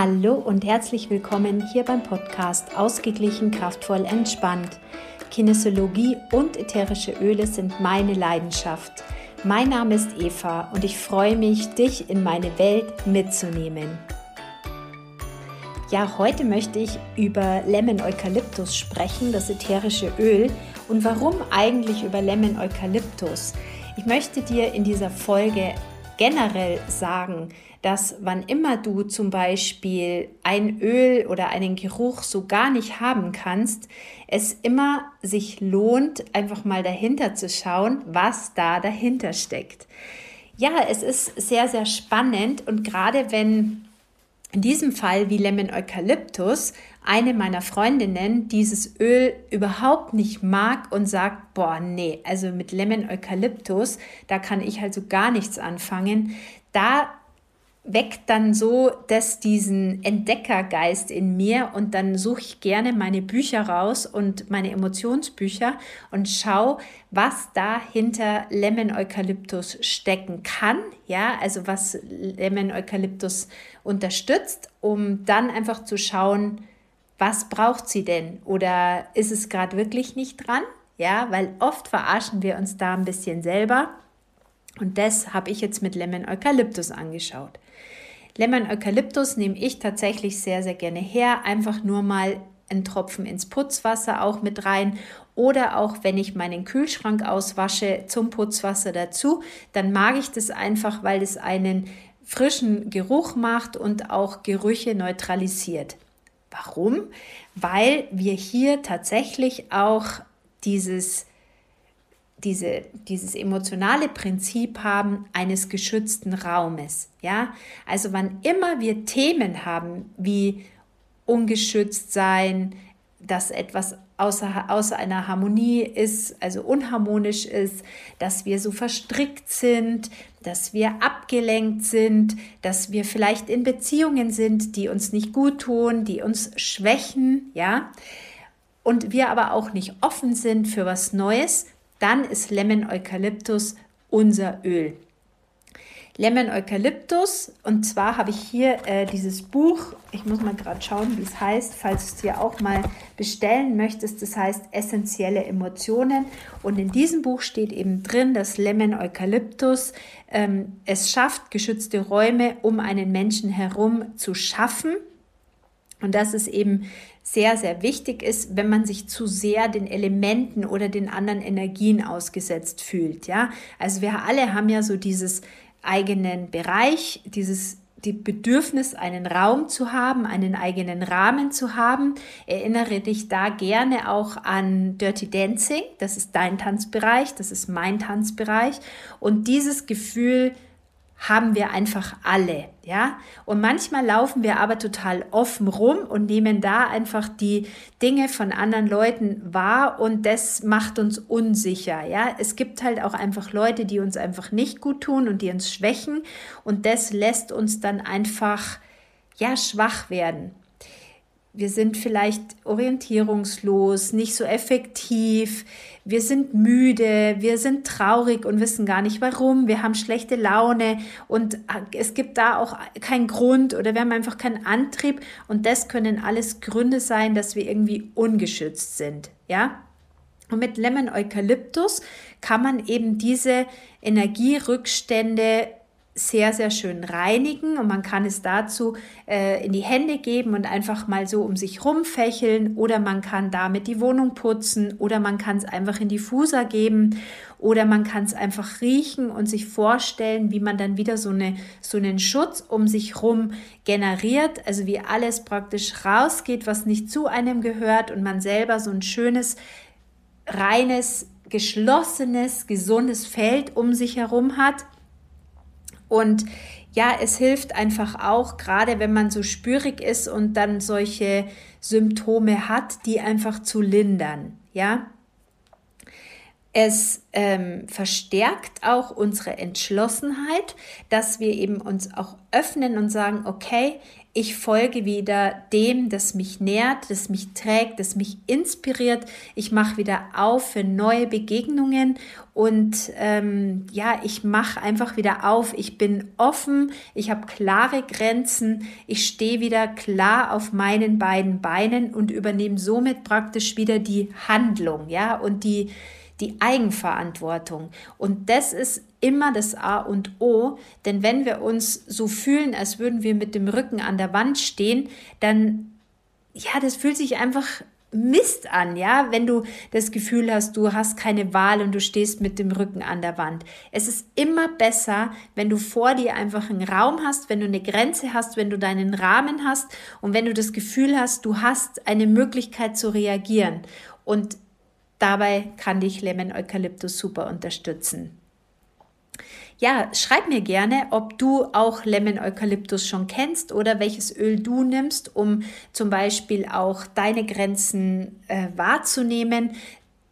Hallo und herzlich willkommen hier beim Podcast Ausgeglichen, kraftvoll, entspannt. Kinesiologie und ätherische Öle sind meine Leidenschaft. Mein Name ist Eva und ich freue mich, dich in meine Welt mitzunehmen. Ja, heute möchte ich über Lemon Eukalyptus sprechen, das ätherische Öl und warum eigentlich über Lemon Eukalyptus. Ich möchte dir in dieser Folge generell sagen, dass wann immer du zum Beispiel ein Öl oder einen Geruch so gar nicht haben kannst, es immer sich lohnt, einfach mal dahinter zu schauen, was da dahinter steckt. Ja, es ist sehr, sehr spannend und gerade wenn in diesem Fall wie Lemon Eukalyptus eine meiner Freundinnen dieses Öl überhaupt nicht mag und sagt, boah, nee, also mit Lemon Eukalyptus, da kann ich also gar nichts anfangen. Da weckt dann so dass diesen Entdeckergeist in mir und dann suche ich gerne meine Bücher raus und meine Emotionsbücher und schaue, was da hinter Lemon Eukalyptus stecken kann, ja, also was Lemon Eukalyptus unterstützt, um dann einfach zu schauen, was braucht sie denn oder ist es gerade wirklich nicht dran? Ja, weil oft verarschen wir uns da ein bisschen selber. Und das habe ich jetzt mit Lemon Eukalyptus angeschaut. Lemon Eukalyptus nehme ich tatsächlich sehr, sehr gerne her. Einfach nur mal einen Tropfen ins Putzwasser auch mit rein oder auch wenn ich meinen Kühlschrank auswasche zum Putzwasser dazu, dann mag ich das einfach, weil es einen frischen Geruch macht und auch Gerüche neutralisiert. Warum? Weil wir hier tatsächlich auch dieses diese, dieses emotionale Prinzip haben eines geschützten Raumes. Ja, also wann immer wir Themen haben wie ungeschützt sein, dass etwas außer, außer einer Harmonie ist, also unharmonisch ist, dass wir so verstrickt sind, dass wir abgelenkt sind, dass wir vielleicht in Beziehungen sind, die uns nicht gut tun, die uns schwächen, ja, und wir aber auch nicht offen sind für was Neues, dann ist Lemon Eukalyptus unser Öl. Lemon Eukalyptus und zwar habe ich hier äh, dieses Buch, ich muss mal gerade schauen, wie es heißt, falls du es dir auch mal bestellen möchtest, das heißt Essentielle Emotionen. Und in diesem Buch steht eben drin, dass Lemon Eukalyptus ähm, es schafft, geschützte Räume um einen Menschen herum zu schaffen und dass es eben sehr, sehr wichtig ist, wenn man sich zu sehr den Elementen oder den anderen Energien ausgesetzt fühlt. Ja, also wir alle haben ja so dieses eigenen Bereich, dieses die Bedürfnis, einen Raum zu haben, einen eigenen Rahmen zu haben. Erinnere dich da gerne auch an Dirty Dancing. Das ist dein Tanzbereich, das ist mein Tanzbereich. Und dieses Gefühl, haben wir einfach alle, ja? Und manchmal laufen wir aber total offen rum und nehmen da einfach die Dinge von anderen Leuten wahr und das macht uns unsicher, ja? Es gibt halt auch einfach Leute, die uns einfach nicht gut tun und die uns schwächen und das lässt uns dann einfach ja schwach werden wir sind vielleicht orientierungslos, nicht so effektiv, wir sind müde, wir sind traurig und wissen gar nicht warum, wir haben schlechte Laune und es gibt da auch keinen Grund oder wir haben einfach keinen Antrieb und das können alles Gründe sein, dass wir irgendwie ungeschützt sind, ja? Und mit Lemon Eukalyptus kann man eben diese Energierückstände sehr, sehr schön reinigen und man kann es dazu äh, in die Hände geben und einfach mal so um sich rumfächeln oder man kann damit die Wohnung putzen oder man kann es einfach in die Fuser geben oder man kann es einfach riechen und sich vorstellen, wie man dann wieder so, eine, so einen Schutz um sich rum generiert, also wie alles praktisch rausgeht, was nicht zu einem gehört und man selber so ein schönes, reines, geschlossenes, gesundes Feld um sich herum hat und ja, es hilft einfach auch, gerade wenn man so spürig ist und dann solche Symptome hat, die einfach zu lindern. Ja, Es ähm, verstärkt auch unsere Entschlossenheit, dass wir eben uns auch öffnen und sagen, okay, ich folge wieder dem, das mich nährt, das mich trägt, das mich inspiriert. Ich mache wieder auf für neue Begegnungen und ähm, ja, ich mache einfach wieder auf. Ich bin offen, ich habe klare Grenzen, ich stehe wieder klar auf meinen beiden Beinen und übernehme somit praktisch wieder die Handlung, ja, und die die Eigenverantwortung. Und das ist immer das A und O, denn wenn wir uns so fühlen, als würden wir mit dem Rücken an der Wand stehen, dann, ja, das fühlt sich einfach Mist an, ja, wenn du das Gefühl hast, du hast keine Wahl und du stehst mit dem Rücken an der Wand. Es ist immer besser, wenn du vor dir einfach einen Raum hast, wenn du eine Grenze hast, wenn du deinen Rahmen hast und wenn du das Gefühl hast, du hast eine Möglichkeit zu reagieren. Und Dabei kann dich Lemon Eukalyptus super unterstützen. Ja, schreib mir gerne, ob du auch Lemon Eukalyptus schon kennst oder welches Öl du nimmst, um zum Beispiel auch deine Grenzen äh, wahrzunehmen.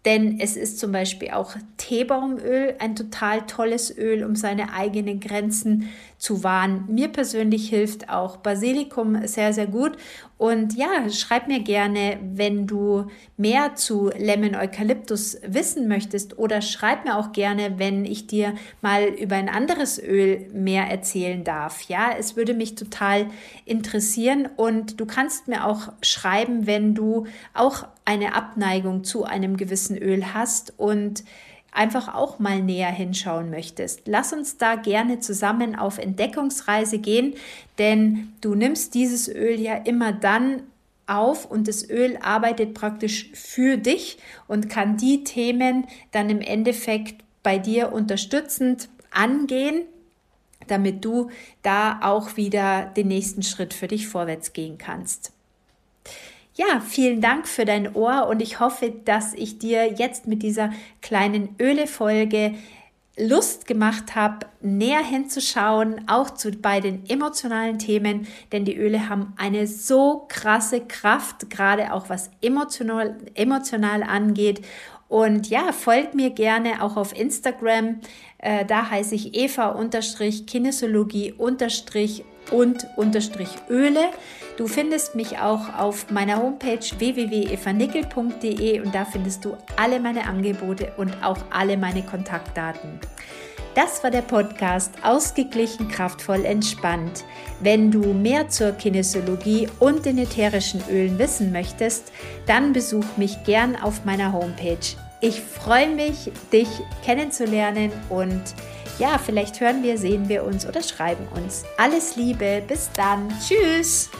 Denn es ist zum Beispiel auch Teebaumöl ein total tolles Öl, um seine eigenen Grenzen zu wahren. Mir persönlich hilft auch Basilikum sehr, sehr gut. Und ja, schreib mir gerne, wenn du mehr zu Lemon Eukalyptus wissen möchtest. Oder schreib mir auch gerne, wenn ich dir mal über ein anderes Öl mehr erzählen darf. Ja, es würde mich total interessieren. Und du kannst mir auch schreiben, wenn du auch eine Abneigung zu einem gewissen Öl hast. Und einfach auch mal näher hinschauen möchtest. Lass uns da gerne zusammen auf Entdeckungsreise gehen, denn du nimmst dieses Öl ja immer dann auf und das Öl arbeitet praktisch für dich und kann die Themen dann im Endeffekt bei dir unterstützend angehen, damit du da auch wieder den nächsten Schritt für dich vorwärts gehen kannst. Ja, vielen Dank für dein Ohr und ich hoffe, dass ich dir jetzt mit dieser kleinen Öle-Folge Lust gemacht habe, näher hinzuschauen, auch zu, bei den emotionalen Themen, denn die Öle haben eine so krasse Kraft, gerade auch was emotional, emotional angeht. Und ja, folgt mir gerne auch auf Instagram. Äh, da heiße ich Eva-Kinesiologie- und unterstrich Öle. Du findest mich auch auf meiner Homepage www.evanickel.de und da findest du alle meine Angebote und auch alle meine Kontaktdaten. Das war der Podcast Ausgeglichen, kraftvoll, entspannt. Wenn du mehr zur Kinesiologie und den ätherischen Ölen wissen möchtest, dann besuch mich gern auf meiner Homepage. Ich freue mich, dich kennenzulernen und ja, vielleicht hören wir, sehen wir uns oder schreiben uns. Alles Liebe, bis dann. Tschüss.